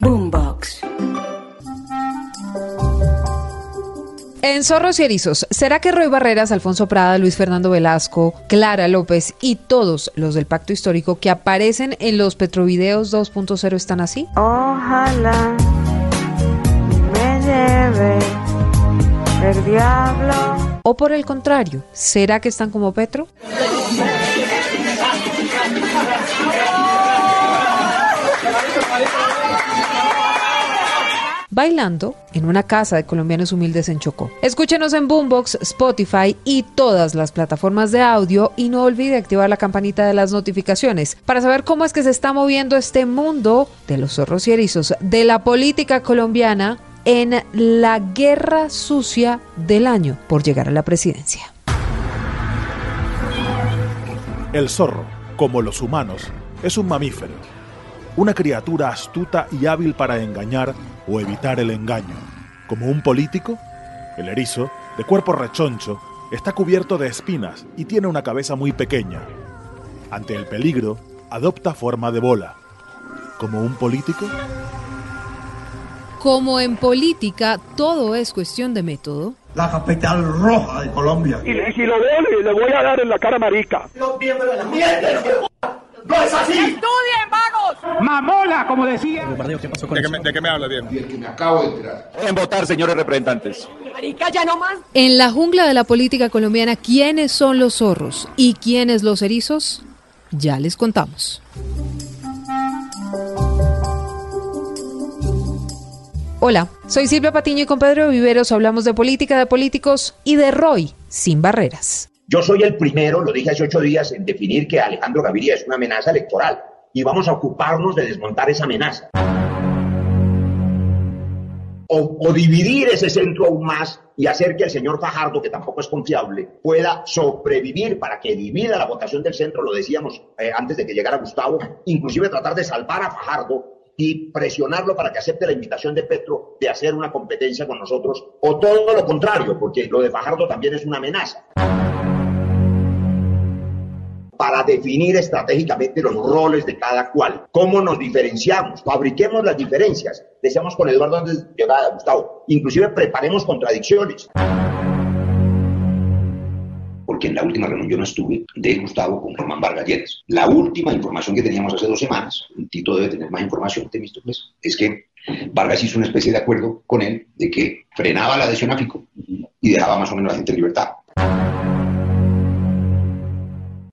Boombox. En Zorros y Erizos, ¿será que Roy Barreras, Alfonso Prada, Luis Fernando Velasco, Clara López y todos los del Pacto Histórico que aparecen en los Petrovideos 2.0 están así? Ojalá me lleve el diablo. ¿O por el contrario, será que están como Petro? Bailando en una casa de colombianos humildes en Chocó. Escúchenos en Boombox, Spotify y todas las plataformas de audio y no olvide activar la campanita de las notificaciones para saber cómo es que se está moviendo este mundo de los zorros y erizos, de la política colombiana en la guerra sucia del año por llegar a la presidencia. El zorro, como los humanos, es un mamífero, una criatura astuta y hábil para engañar o evitar el engaño. Como un político, el erizo, de cuerpo rechoncho, está cubierto de espinas y tiene una cabeza muy pequeña. Ante el peligro, adopta forma de bola. Como un político. Como en política, todo es cuestión de método. La capital roja de Colombia. Y, si lo veo, le voy a dar en la cara marica. Los miembros de la ¡No es así! ¡Estudien, vagos! ¡Mamola, como decía! ¿De qué, me, ¿De qué me habla bien? que me acabo de enterar. En votar, señores representantes. Marica, ya no más. En la jungla de la política colombiana, ¿quiénes son los zorros y quiénes los erizos? Ya les contamos. Hola, soy Silvia Patiño y con Pedro Viveros hablamos de política, de políticos y de Roy sin barreras. Yo soy el primero, lo dije hace ocho días, en definir que Alejandro Gaviria es una amenaza electoral y vamos a ocuparnos de desmontar esa amenaza. O, dividir ese centro aún más y hacer que el señor Fajardo, que tampoco es confiable, pueda sobrevivir para que divida la votación del centro, lo decíamos eh, antes de que llegara Gustavo, inclusive tratar de salvar a Fajardo y presionarlo para que acepte la invitación de Petro de hacer una competencia con nosotros, o todo lo contrario, porque lo de Fajardo también es una amenaza para definir estratégicamente los roles de cada cual. ¿Cómo nos diferenciamos? Fabriquemos las diferencias. Decíamos con Eduardo antes de a Gustavo. Inclusive preparemos contradicciones. Porque en la última reunión yo no estuve de Gustavo con Román Vargas Lleras. La última información que teníamos hace dos semanas, Tito debe tener más información, Temístocles, es que Vargas hizo una especie de acuerdo con él de que frenaba la adhesión a FICO y dejaba más o menos a la gente en libertad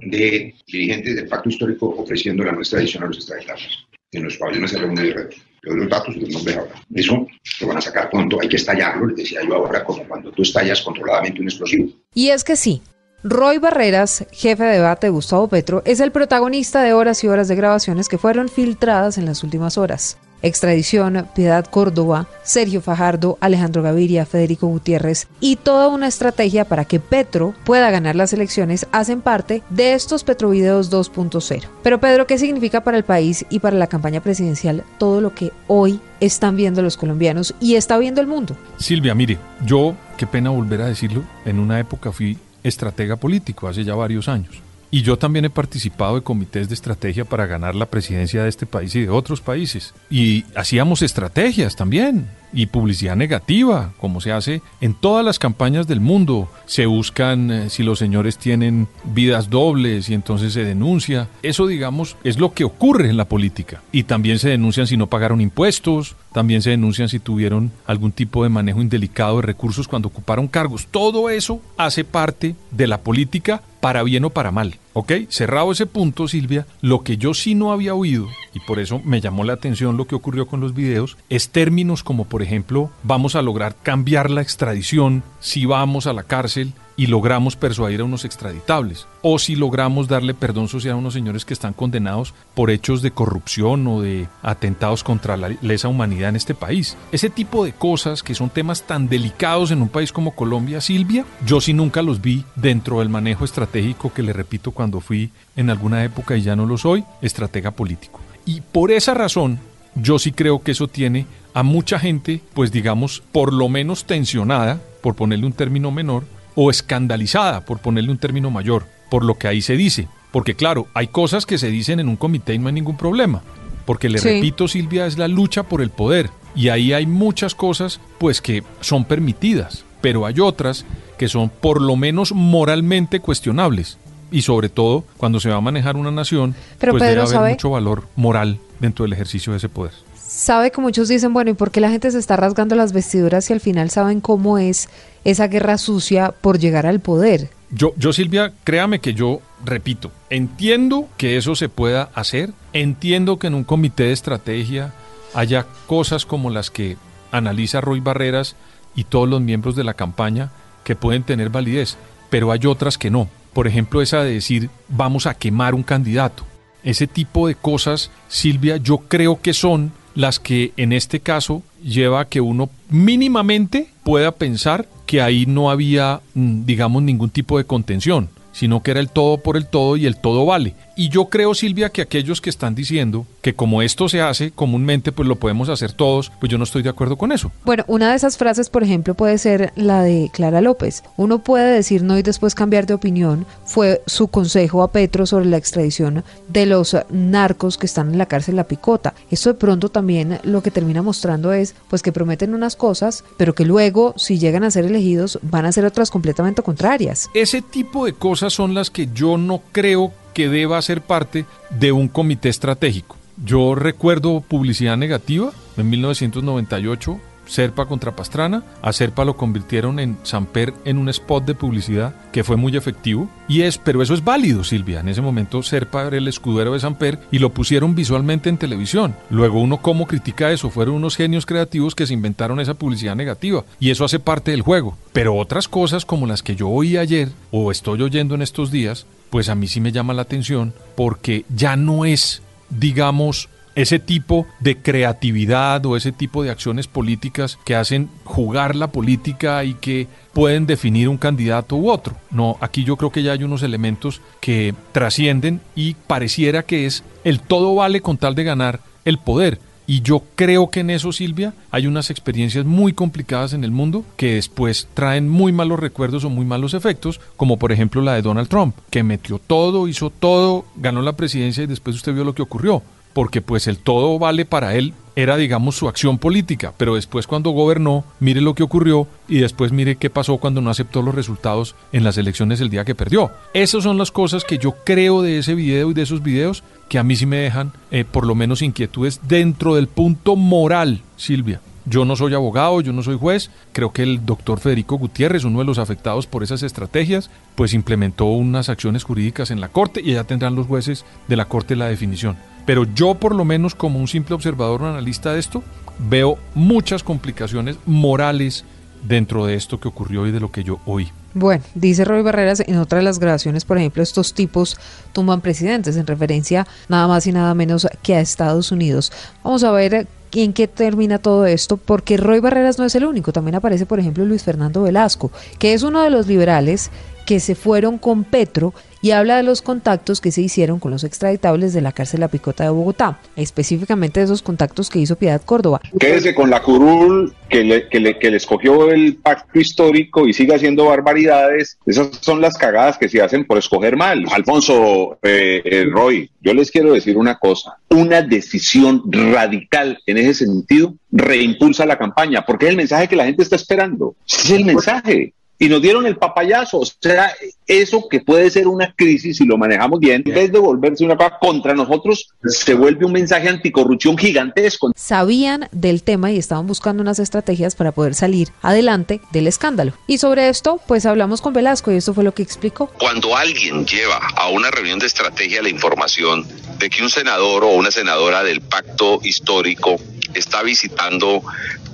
de dirigentes del pacto histórico ofreciendo la nuestra adición a los extraditados. En los pabellones se reúnen de Yo los datos y los nombres ahora. Eso lo van a sacar pronto, hay que estallarlo, les decía yo ahora, como cuando tú estallas controladamente un explosivo. Y es que sí, Roy Barreras, jefe de debate de Gustavo Petro, es el protagonista de horas y horas de grabaciones que fueron filtradas en las últimas horas. Extradición, Piedad Córdoba, Sergio Fajardo, Alejandro Gaviria, Federico Gutiérrez y toda una estrategia para que Petro pueda ganar las elecciones hacen parte de estos Petrovideos 2.0. Pero Pedro, ¿qué significa para el país y para la campaña presidencial todo lo que hoy están viendo los colombianos y está viendo el mundo? Silvia, mire, yo, qué pena volver a decirlo, en una época fui estratega político hace ya varios años. Y yo también he participado de comités de estrategia para ganar la presidencia de este país y de otros países. Y hacíamos estrategias también y publicidad negativa, como se hace en todas las campañas del mundo. Se buscan eh, si los señores tienen vidas dobles y entonces se denuncia. Eso, digamos, es lo que ocurre en la política. Y también se denuncian si no pagaron impuestos, también se denuncian si tuvieron algún tipo de manejo indelicado de recursos cuando ocuparon cargos. Todo eso hace parte de la política para bien o para mal. ¿Ok? Cerrado ese punto, Silvia, lo que yo sí no había oído, y por eso me llamó la atención lo que ocurrió con los videos, es términos como, por ejemplo, vamos a lograr cambiar la extradición si vamos a la cárcel y logramos persuadir a unos extraditables, o si logramos darle perdón social a unos señores que están condenados por hechos de corrupción o de atentados contra la lesa humanidad en este país. Ese tipo de cosas que son temas tan delicados en un país como Colombia, Silvia, yo sí nunca los vi dentro del manejo estratégico que le repito cuando fui en alguna época y ya no lo soy, estratega político. Y por esa razón, yo sí creo que eso tiene a mucha gente, pues digamos, por lo menos tensionada, por ponerle un término menor, o escandalizada, por ponerle un término mayor, por lo que ahí se dice. Porque claro, hay cosas que se dicen en un comité y no hay ningún problema. porque le repito, Silvia, es la lucha por el poder. Y ahí hay muchas cosas pues que son permitidas, pero hay otras que son por lo menos moralmente cuestionables. Y sobre todo, cuando se va a manejar una nación, pero pues Pedro, debe haber ¿sabe? mucho valor moral dentro del ejercicio de ese poder. Sabe que muchos dicen, bueno, ¿y por qué la gente se está rasgando las vestiduras y al final saben cómo es esa guerra sucia por llegar al poder? Yo, yo Silvia, créame que yo repito, entiendo que eso se pueda hacer, entiendo que en un comité de estrategia haya cosas como las que analiza Roy Barreras y todos los miembros de la campaña que pueden tener validez, pero hay otras que no. Por ejemplo, esa de decir vamos a quemar un candidato. Ese tipo de cosas, Silvia, yo creo que son las que en este caso lleva a que uno mínimamente pueda pensar que ahí no había, mm, digamos, ningún tipo de contención, sino que era el todo por el todo y el todo vale. Y yo creo, Silvia, que aquellos que están diciendo que como esto se hace comúnmente, pues lo podemos hacer todos, pues yo no estoy de acuerdo con eso. Bueno, una de esas frases, por ejemplo, puede ser la de Clara López. Uno puede decir no y después cambiar de opinión. Fue su consejo a Petro sobre la extradición de los narcos que están en la cárcel La Picota. Esto de pronto también lo que termina mostrando es pues que prometen unas cosas, pero que luego, si llegan a ser elegidos, van a ser otras completamente contrarias. Ese tipo de cosas son las que yo no creo que deba ser parte de un comité estratégico. Yo recuerdo publicidad negativa en 1998, Serpa contra Pastrana. A Serpa lo convirtieron en Samper en un spot de publicidad que fue muy efectivo. Y es, pero eso es válido, Silvia. En ese momento Serpa era el escudero de Samper y lo pusieron visualmente en televisión. Luego uno cómo critica eso. Fueron unos genios creativos que se inventaron esa publicidad negativa. Y eso hace parte del juego. Pero otras cosas como las que yo oí ayer o estoy oyendo en estos días, pues a mí sí me llama la atención porque ya no es, digamos, ese tipo de creatividad o ese tipo de acciones políticas que hacen jugar la política y que pueden definir un candidato u otro. No, aquí yo creo que ya hay unos elementos que trascienden y pareciera que es el todo vale con tal de ganar el poder. Y yo creo que en eso, Silvia, hay unas experiencias muy complicadas en el mundo que después traen muy malos recuerdos o muy malos efectos, como por ejemplo la de Donald Trump, que metió todo, hizo todo, ganó la presidencia y después usted vio lo que ocurrió porque pues el todo vale para él era digamos su acción política, pero después cuando gobernó, mire lo que ocurrió y después mire qué pasó cuando no aceptó los resultados en las elecciones el día que perdió. Esas son las cosas que yo creo de ese video y de esos videos que a mí sí me dejan eh, por lo menos inquietudes dentro del punto moral, Silvia. Yo no soy abogado, yo no soy juez. Creo que el doctor Federico Gutiérrez, uno de los afectados por esas estrategias, pues implementó unas acciones jurídicas en la Corte y ya tendrán los jueces de la Corte la definición. Pero yo por lo menos como un simple observador o analista de esto, veo muchas complicaciones morales dentro de esto que ocurrió y de lo que yo oí. Bueno, dice Roy Barreras en otra de las grabaciones, por ejemplo, estos tipos tumban presidentes en referencia nada más y nada menos que a Estados Unidos. Vamos a ver en qué termina todo esto, porque Roy Barreras no es el único, también aparece, por ejemplo, Luis Fernando Velasco, que es uno de los liberales que se fueron con Petro y habla de los contactos que se hicieron con los extraditables de la cárcel La Picota de Bogotá, específicamente de esos contactos que hizo Piedad Córdoba. Quédese con la curul que le, que, le, que le escogió el pacto histórico y sigue haciendo barbaridades. Esas son las cagadas que se hacen por escoger mal. Alfonso, eh, eh, Roy, yo les quiero decir una cosa. Una decisión radical en ese sentido reimpulsa la campaña, porque es el mensaje que la gente está esperando. Es el mensaje y nos dieron el papayazo. O sea, eso que puede ser una crisis si lo manejamos bien, en vez de volverse una cosa contra nosotros, se vuelve un mensaje anticorrupción gigantesco. Sabían del tema y estaban buscando unas estrategias para poder salir adelante del escándalo. Y sobre esto, pues hablamos con Velasco y esto fue lo que explicó. Cuando alguien lleva a una reunión de estrategia la información de que un senador o una senadora del pacto histórico está visitando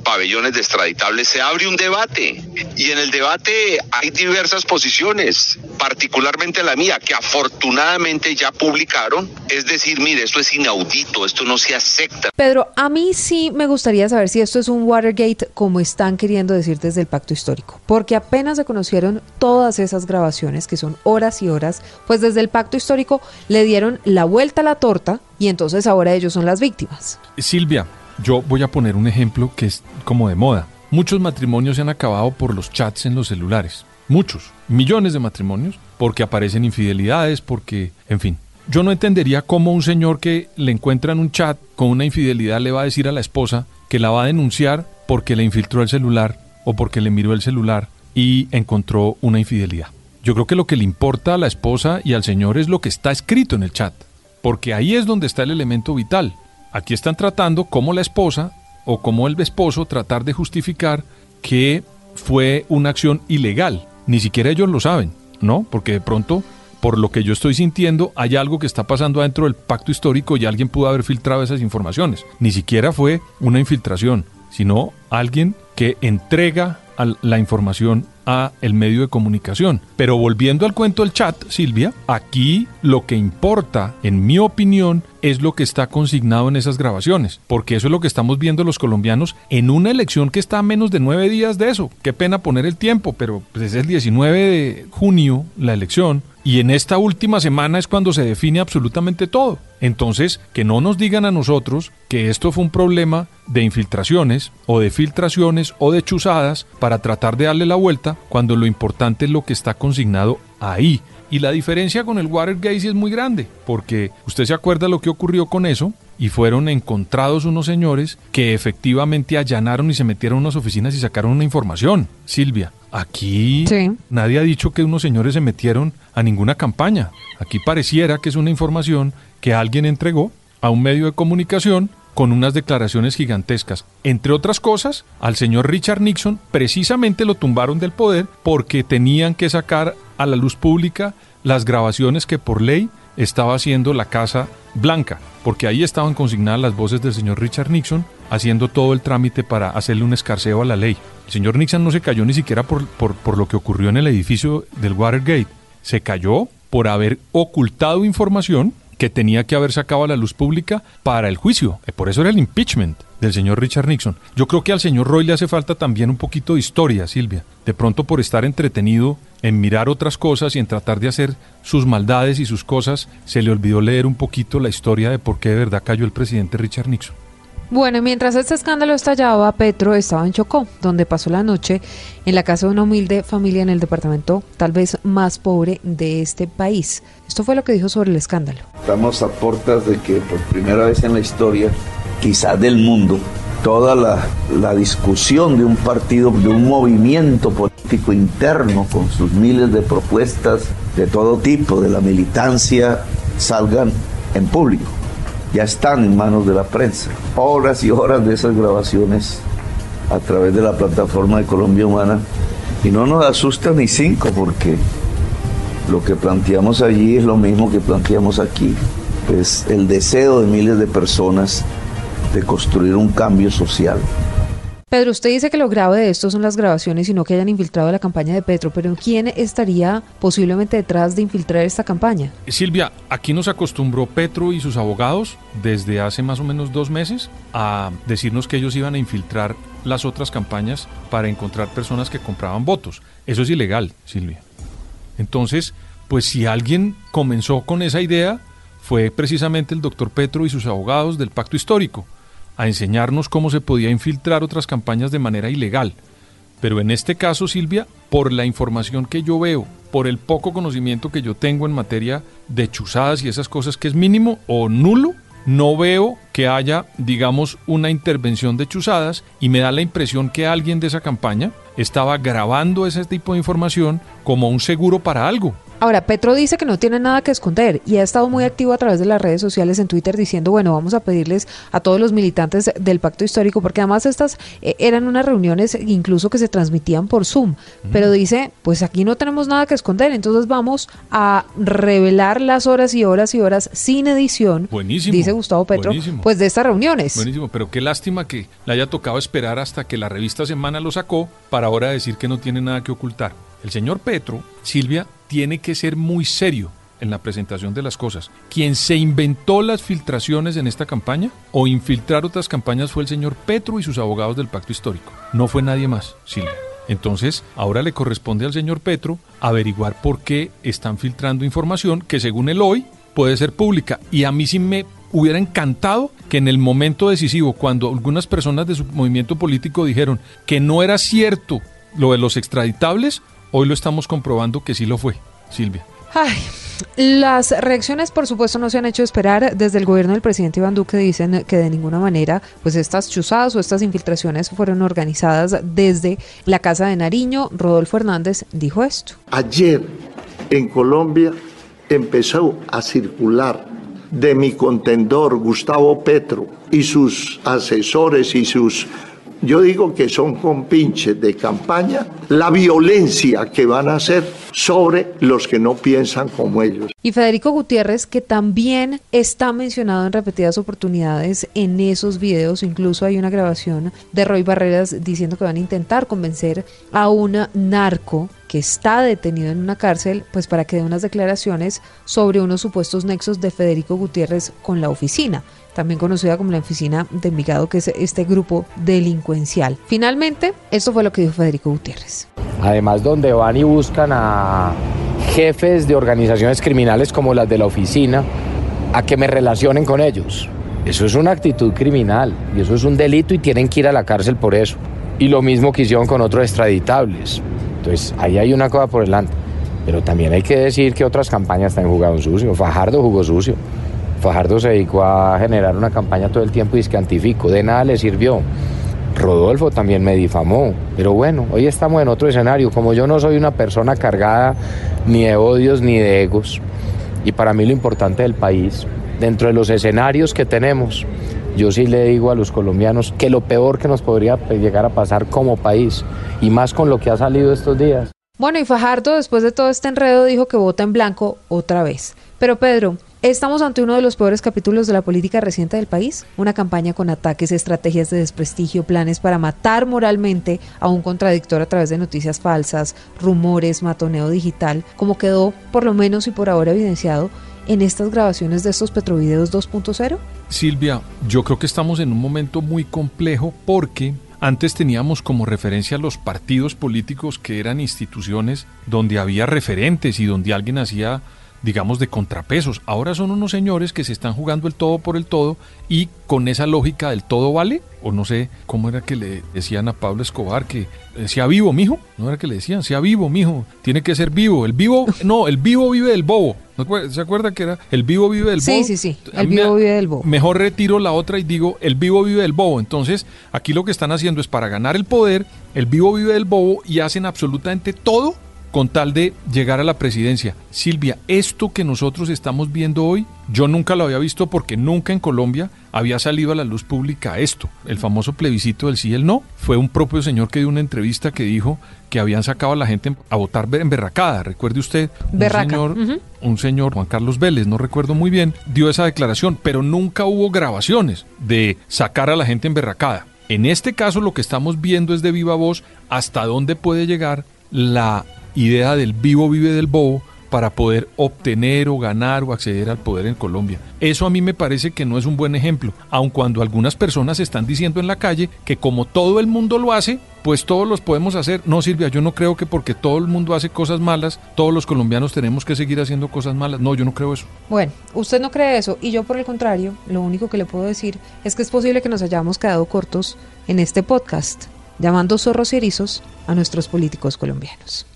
pabellones de extraditables, se abre un debate y en el debate hay diversas posiciones, particularmente la mía, que afortunadamente ya publicaron, es decir, mire, esto es inaudito, esto no se acepta. Pedro, a mí sí me gustaría saber si esto es un Watergate como están queriendo decir desde el pacto histórico, porque apenas se conocieron todas esas grabaciones, que son horas y horas, pues desde el pacto histórico le dieron la vuelta a la torta y entonces ahora ellos son las víctimas. Silvia, yo voy a poner un ejemplo que es como de moda. Muchos matrimonios se han acabado por los chats en los celulares. Muchos, millones de matrimonios, porque aparecen infidelidades, porque, en fin. yo no entendería cómo un señor que le encuentra en un chat con una infidelidad le va a decir a la esposa que la va a denunciar porque le infiltró el celular o porque le miró el celular y encontró una infidelidad. Yo creo que lo que le importa a la esposa y al señor es lo que está escrito en el chat, porque ahí es donde está el elemento vital. Aquí están tratando como la esposa o como el esposo tratar de justificar que fue una acción ilegal. Ni siquiera ellos lo saben, ¿no? Porque de pronto, por lo que yo estoy sintiendo, hay algo que está pasando adentro del pacto histórico y alguien pudo haber filtrado esas informaciones. Ni siquiera fue una infiltración, sino alguien que entrega la información a el medio de comunicación. Pero volviendo al cuento del chat, Silvia, aquí lo que importa, en mi opinión, es lo que está consignado en esas grabaciones, porque eso es lo que estamos viendo los colombianos en una elección que está a menos de nueve días de eso. Qué pena poner el tiempo, pero pues es el 19 de junio la elección y en esta última semana es cuando se define absolutamente todo. Entonces, que no nos digan a nosotros que esto fue un problema de infiltraciones o de filtraciones o de chuzadas para tratar de darle la vuelta cuando lo importante es lo que está consignado ahí. Y la diferencia con el Watergate es muy grande, porque usted se acuerda lo que ocurrió con eso, y fueron encontrados unos señores que efectivamente allanaron y se metieron a unas oficinas y sacaron una información. Silvia, aquí nadie ha dicho que unos señores se metieron a ninguna campaña. Aquí pareciera que es una información que alguien entregó a un medio de comunicación con unas declaraciones gigantescas. Entre otras cosas, al señor Richard Nixon precisamente lo tumbaron del poder porque tenían que sacar a la luz pública las grabaciones que por ley estaba haciendo la Casa Blanca, porque ahí estaban consignadas las voces del señor Richard Nixon haciendo todo el trámite para hacerle un escarceo a la ley. El señor Nixon no se cayó ni siquiera por, por, por lo que ocurrió en el edificio del Watergate, se cayó por haber ocultado información que tenía que haber sacado a la luz pública para el juicio. Eh, por eso era el impeachment del señor Richard Nixon. Yo creo que al señor Roy le hace falta también un poquito de historia, Silvia. De pronto por estar entretenido en mirar otras cosas y en tratar de hacer sus maldades y sus cosas, se le olvidó leer un poquito la historia de por qué de verdad cayó el presidente Richard Nixon. Bueno, mientras este escándalo estallaba, Petro estaba en Chocó, donde pasó la noche en la casa de una humilde familia en el departamento tal vez más pobre de este país. Esto fue lo que dijo sobre el escándalo. Estamos a puertas de que por primera vez en la historia, quizás del mundo, toda la, la, discusión de un partido, de un movimiento político interno con sus miles de propuestas de todo tipo, de la militancia, salgan en público ya están en manos de la prensa. Horas y horas de esas grabaciones a través de la plataforma de Colombia Humana. Y no nos asusta ni cinco porque lo que planteamos allí es lo mismo que planteamos aquí. Es el deseo de miles de personas de construir un cambio social. Pedro, usted dice que lo grave de esto son las grabaciones y no que hayan infiltrado la campaña de Petro, pero ¿quién estaría posiblemente detrás de infiltrar esta campaña? Silvia, aquí nos acostumbró Petro y sus abogados desde hace más o menos dos meses a decirnos que ellos iban a infiltrar las otras campañas para encontrar personas que compraban votos. Eso es ilegal, Silvia. Entonces, pues si alguien comenzó con esa idea, fue precisamente el doctor Petro y sus abogados del pacto histórico a enseñarnos cómo se podía infiltrar otras campañas de manera ilegal. Pero en este caso, Silvia, por la información que yo veo, por el poco conocimiento que yo tengo en materia de chuzadas y esas cosas que es mínimo o nulo, no veo que haya, digamos, una intervención de chuzadas y me da la impresión que alguien de esa campaña estaba grabando ese tipo de información como un seguro para algo. Ahora, Petro dice que no tiene nada que esconder y ha estado muy activo a través de las redes sociales en Twitter diciendo, bueno, vamos a pedirles a todos los militantes del pacto histórico, porque además estas eh, eran unas reuniones incluso que se transmitían por Zoom, pero dice, pues aquí no tenemos nada que esconder, entonces vamos a revelar las horas y horas y horas sin edición, dice Gustavo Petro, pues de estas reuniones. Buenísimo, pero qué lástima que le haya tocado esperar hasta que la revista Semana lo sacó para ahora decir que no tiene nada que ocultar. El señor Petro, Silvia, tiene que ser muy serio en la presentación de las cosas. Quien se inventó las filtraciones en esta campaña o infiltrar otras campañas fue el señor Petro y sus abogados del pacto histórico. No fue nadie más, Silvia. Entonces, ahora le corresponde al señor Petro averiguar por qué están filtrando información que según él hoy puede ser pública. Y a mí sí me hubiera encantado que en el momento decisivo, cuando algunas personas de su movimiento político dijeron que no era cierto lo de los extraditables, Hoy lo estamos comprobando que sí lo fue, Silvia. Ay, las reacciones, por supuesto, no se han hecho esperar. Desde el gobierno del presidente Iván Duque dicen que de ninguna manera, pues estas chuzadas o estas infiltraciones fueron organizadas desde la casa de Nariño. Rodolfo Hernández dijo esto. Ayer en Colombia empezó a circular de mi contendor Gustavo Petro y sus asesores y sus yo digo que son compinches de campaña, la violencia que van a hacer sobre los que no piensan como ellos. Y Federico Gutiérrez, que también está mencionado en repetidas oportunidades en esos videos, incluso hay una grabación de Roy Barreras diciendo que van a intentar convencer a un narco que está detenido en una cárcel, pues para que dé unas declaraciones sobre unos supuestos nexos de Federico Gutiérrez con la oficina también conocida como la Oficina de Envigado, que es este grupo delincuencial. Finalmente, esto fue lo que dijo Federico Gutiérrez. Además, donde van y buscan a jefes de organizaciones criminales como las de la oficina, a que me relacionen con ellos. Eso es una actitud criminal y eso es un delito y tienen que ir a la cárcel por eso. Y lo mismo que hicieron con otros extraditables. Entonces, ahí hay una cosa por delante. Pero también hay que decir que otras campañas también jugaron sucio. Fajardo jugó sucio. Fajardo se dedicó a generar una campaña todo el tiempo y es que antifico, de nada le sirvió. Rodolfo también me difamó, pero bueno, hoy estamos en otro escenario, como yo no soy una persona cargada ni de odios ni de egos, y para mí lo importante del país, dentro de los escenarios que tenemos, yo sí le digo a los colombianos que lo peor que nos podría llegar a pasar como país, y más con lo que ha salido estos días. Bueno, y Fajardo después de todo este enredo dijo que vota en blanco otra vez. Pero Pedro, Estamos ante uno de los peores capítulos de la política reciente del país, una campaña con ataques, estrategias de desprestigio, planes para matar moralmente a un contradictor a través de noticias falsas, rumores, matoneo digital, como quedó por lo menos y por ahora evidenciado en estas grabaciones de estos Petrovideos 2.0? Silvia, yo creo que estamos en un momento muy complejo porque antes teníamos como referencia los partidos políticos que eran instituciones donde había referentes y donde alguien hacía digamos, de contrapesos. Ahora son unos señores que se están jugando el todo por el todo y con esa lógica del todo vale, o no sé cómo era que le decían a Pablo Escobar que sea vivo, mijo, no era que le decían, sea vivo, mijo, tiene que ser vivo. El vivo, no, el vivo vive del bobo. ¿Se acuerda que era el vivo vive del bobo? Sí, sí, sí, el vivo vive del bobo. Mejor retiro la otra y digo, el vivo vive del bobo. Entonces, aquí lo que están haciendo es para ganar el poder, el vivo vive del bobo y hacen absolutamente todo con tal de llegar a la presidencia. Silvia, esto que nosotros estamos viendo hoy, yo nunca lo había visto porque nunca en Colombia había salido a la luz pública esto. El famoso plebiscito del sí y el no. Fue un propio señor que dio una entrevista que dijo que habían sacado a la gente a votar en berracada. Recuerde usted, un señor, un señor, Juan Carlos Vélez, no recuerdo muy bien, dio esa declaración, pero nunca hubo grabaciones de sacar a la gente en berracada. En este caso lo que estamos viendo es de viva voz hasta dónde puede llegar la idea del vivo vive del bobo para poder obtener o ganar o acceder al poder en Colombia. Eso a mí me parece que no es un buen ejemplo, aun cuando algunas personas están diciendo en la calle que como todo el mundo lo hace, pues todos los podemos hacer. No, Silvia, yo no creo que porque todo el mundo hace cosas malas, todos los colombianos tenemos que seguir haciendo cosas malas. No, yo no creo eso. Bueno, usted no cree eso y yo por el contrario, lo único que le puedo decir es que es posible que nos hayamos quedado cortos en este podcast, llamando zorros y erizos a nuestros políticos colombianos.